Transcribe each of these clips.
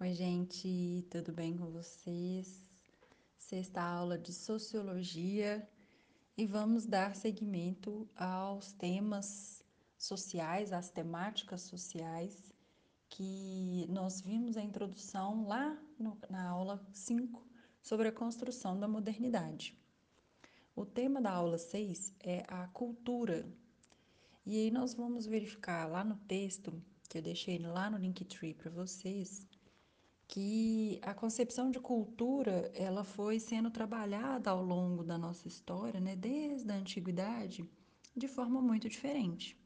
Oi, gente, tudo bem com vocês? Sexta aula de Sociologia e vamos dar seguimento aos temas sociais, às temáticas sociais que nós vimos a introdução lá no, na aula 5 sobre a construção da modernidade. O tema da aula 6 é a cultura. E aí nós vamos verificar lá no texto, que eu deixei lá no Linktree para vocês, que a concepção de cultura ela foi sendo trabalhada ao longo da nossa história, né, desde a antiguidade, de forma muito diferente.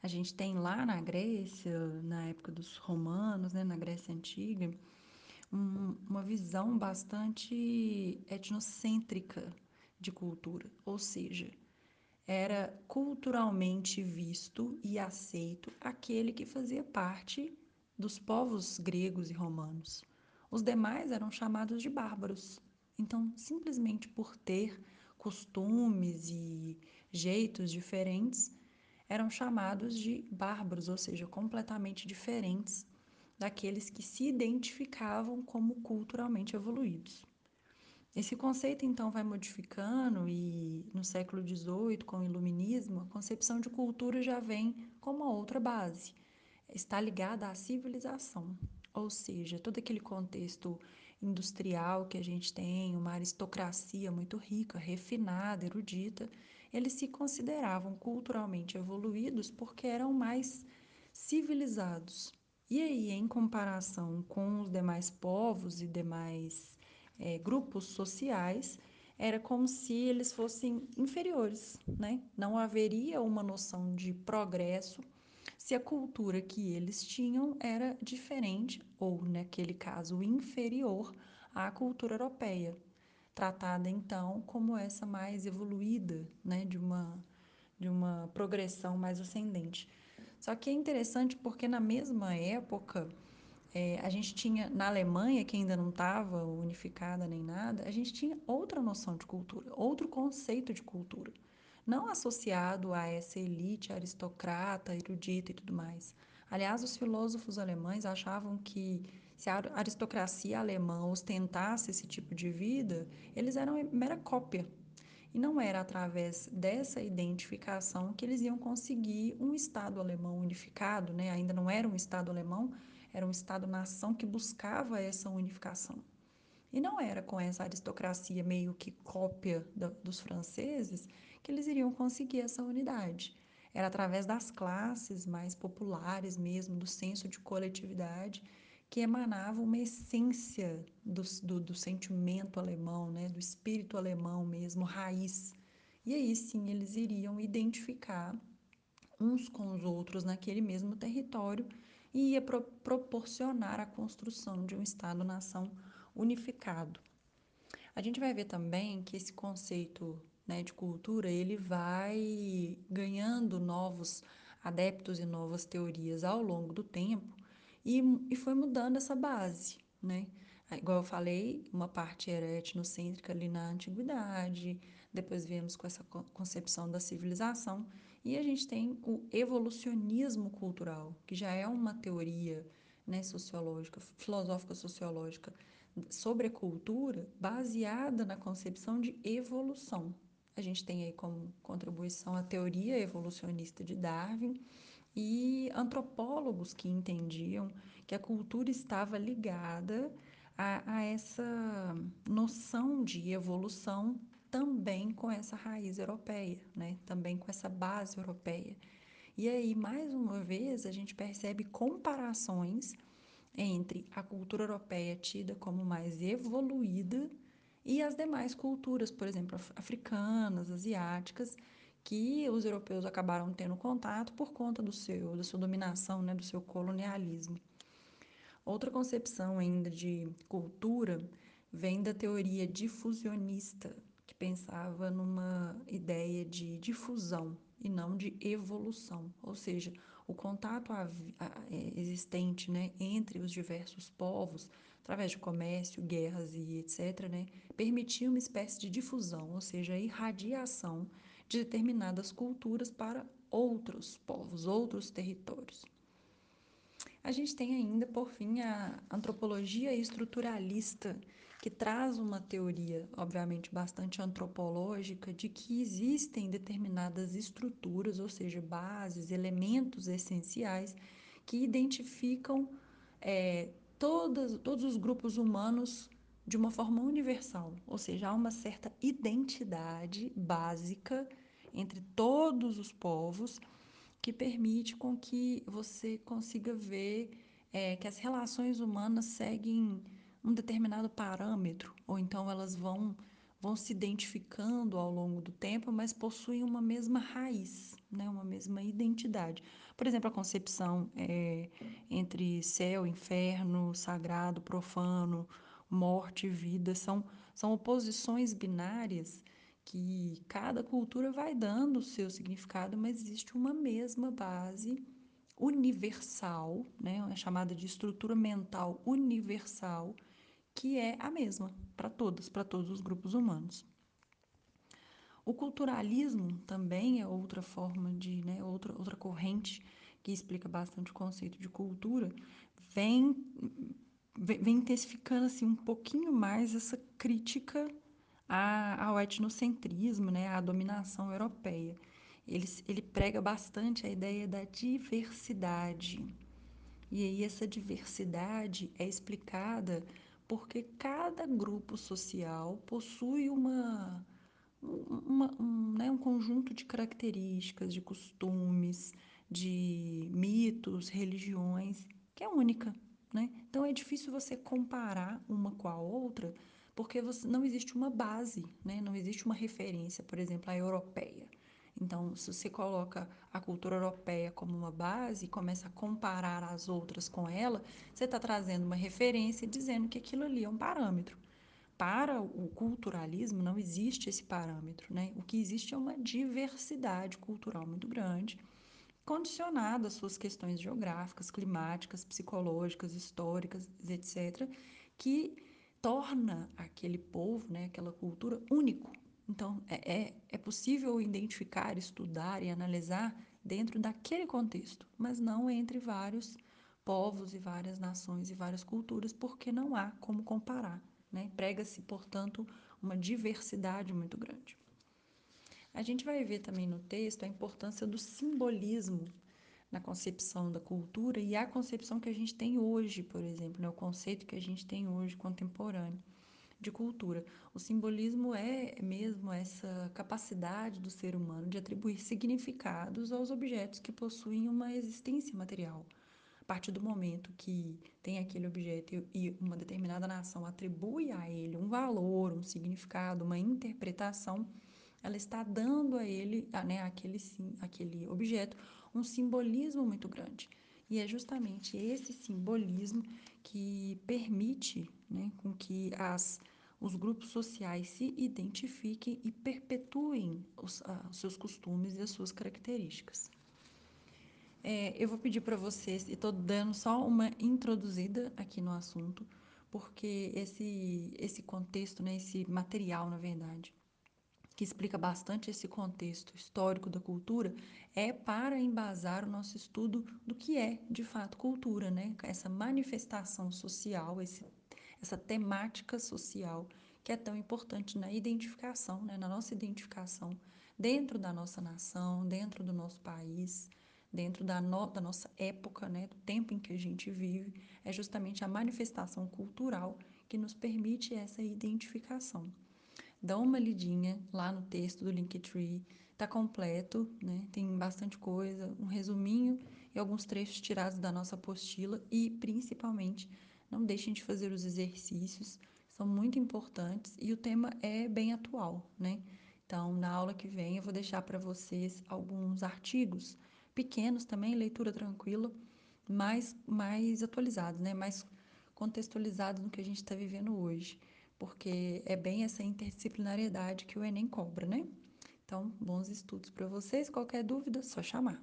A gente tem lá na Grécia, na época dos romanos, né, na Grécia antiga, um, uma visão bastante etnocêntrica de cultura, ou seja, era culturalmente visto e aceito aquele que fazia parte dos povos gregos e romanos. Os demais eram chamados de bárbaros. Então, simplesmente por ter costumes e jeitos diferentes, eram chamados de bárbaros, ou seja, completamente diferentes daqueles que se identificavam como culturalmente evoluídos. Esse conceito então vai modificando e no século XVIII, com o Iluminismo, a concepção de cultura já vem com uma outra base está ligada à civilização, ou seja, todo aquele contexto industrial que a gente tem, uma aristocracia muito rica, refinada, erudita, eles se consideravam culturalmente evoluídos porque eram mais civilizados. E aí, em comparação com os demais povos e demais é, grupos sociais, era como se eles fossem inferiores, né? Não haveria uma noção de progresso se a cultura que eles tinham era diferente, ou naquele caso inferior, à cultura europeia, tratada então como essa mais evoluída, né, de uma, de uma progressão mais ascendente. Só que é interessante porque na mesma época é, a gente tinha na Alemanha, que ainda não estava unificada nem nada, a gente tinha outra noção de cultura, outro conceito de cultura não associado a essa elite aristocrata, erudita e tudo mais. Aliás, os filósofos alemães achavam que se a aristocracia alemã ostentasse esse tipo de vida, eles eram mera cópia. E não era através dessa identificação que eles iam conseguir um Estado alemão unificado, né? ainda não era um Estado alemão, era um Estado-nação que buscava essa unificação. E não era com essa aristocracia meio que cópia dos franceses que eles iriam conseguir essa unidade. Era através das classes mais populares mesmo, do senso de coletividade, que emanava uma essência do, do, do sentimento alemão, né? do espírito alemão mesmo, raiz. E aí sim eles iriam identificar uns com os outros naquele mesmo território e ia pro proporcionar a construção de um Estado-nação unificado. A gente vai ver também que esse conceito né, de cultura ele vai ganhando novos adeptos e novas teorias ao longo do tempo e, e foi mudando essa base, né? Igual eu falei, uma parte era etnocêntrica ali na antiguidade, depois viemos com essa concepção da civilização e a gente tem o evolucionismo cultural, que já é uma teoria né, sociológica, filosófica sociológica sobre a cultura baseada na concepção de evolução. A gente tem aí como contribuição a teoria evolucionista de Darwin e antropólogos que entendiam que a cultura estava ligada a, a essa noção de evolução também com essa raiz europeia, né? também com essa base europeia. E aí, mais uma vez, a gente percebe comparações entre a cultura europeia tida como mais evoluída e as demais culturas, por exemplo, africanas, asiáticas, que os europeus acabaram tendo contato por conta do seu, da sua dominação, né, do seu colonialismo. Outra concepção ainda de cultura vem da teoria difusionista, que pensava numa ideia de difusão e não de evolução, ou seja, o contato é, existente né, entre os diversos povos, através de comércio, guerras e etc., né, permitia uma espécie de difusão, ou seja, irradiação de determinadas culturas para outros povos, outros territórios. A gente tem ainda, por fim, a antropologia estruturalista, que traz uma teoria, obviamente, bastante antropológica, de que existem determinadas estruturas, ou seja, bases, elementos essenciais, que identificam é, todas, todos os grupos humanos de uma forma universal, ou seja, há uma certa identidade básica entre todos os povos que permite com que você consiga ver é, que as relações humanas seguem um determinado parâmetro, ou então elas vão, vão se identificando ao longo do tempo, mas possuem uma mesma raiz, né? uma mesma identidade. Por exemplo, a concepção é, entre céu, inferno, sagrado, profano, morte e vida são, são oposições binárias que cada cultura vai dando o seu significado, mas existe uma mesma base universal, né, chamada de estrutura mental universal, que é a mesma para todas, para todos os grupos humanos. O culturalismo também é outra forma de, né, outra, outra corrente que explica bastante o conceito de cultura, vem, vem intensificando assim, um pouquinho mais essa crítica ao etnocentrismo, né, à dominação europeia. Ele, ele prega bastante a ideia da diversidade. E aí essa diversidade é explicada porque cada grupo social possui uma, uma um, né, um conjunto de características, de costumes, de mitos, religiões, que é única. Né? Então é difícil você comparar uma com a outra porque você, não existe uma base, né? não existe uma referência, por exemplo, a europeia. Então, se você coloca a cultura europeia como uma base e começa a comparar as outras com ela, você está trazendo uma referência dizendo que aquilo ali é um parâmetro. Para o culturalismo, não existe esse parâmetro. Né? O que existe é uma diversidade cultural muito grande, condicionada às suas questões geográficas, climáticas, psicológicas, históricas, etc., que torna aquele povo, né, aquela cultura único. Então, é, é, é possível identificar, estudar e analisar dentro daquele contexto, mas não entre vários povos e várias nações e várias culturas, porque não há como comparar. Né? Prega-se, portanto, uma diversidade muito grande. A gente vai ver também no texto a importância do simbolismo na concepção da cultura e a concepção que a gente tem hoje, por exemplo, né? o conceito que a gente tem hoje contemporâneo de cultura. O simbolismo é mesmo essa capacidade do ser humano de atribuir significados aos objetos que possuem uma existência material. A partir do momento que tem aquele objeto e uma determinada nação atribui a ele um valor, um significado, uma interpretação, ela está dando a ele, né, aquele, aquele objeto, um simbolismo muito grande. E é justamente esse simbolismo que permite né, com que as, os grupos sociais se identifiquem e perpetuem os, ah, os seus costumes e as suas características. É, eu vou pedir para vocês, e estou dando só uma introduzida aqui no assunto, porque esse, esse contexto, né, esse material, na verdade, que explica bastante esse contexto histórico da cultura, é para embasar o nosso estudo do que é, de fato, cultura, né? Essa manifestação social, esse, essa temática social que é tão importante na identificação, né? na nossa identificação dentro da nossa nação, dentro do nosso país, dentro da, no, da nossa época, né? do tempo em que a gente vive, é justamente a manifestação cultural que nos permite essa identificação dá uma lidinha lá no texto do Linktree, tá completo, né? Tem bastante coisa, um resuminho e alguns trechos tirados da nossa apostila e principalmente não deixem de fazer os exercícios, são muito importantes e o tema é bem atual, né? Então, na aula que vem eu vou deixar para vocês alguns artigos pequenos também, leitura tranquila, mais mais atualizados, né? Mais contextualizados no que a gente está vivendo hoje porque é bem essa interdisciplinariedade que o Enem cobra, né? Então, bons estudos para vocês. Qualquer dúvida, só chamar.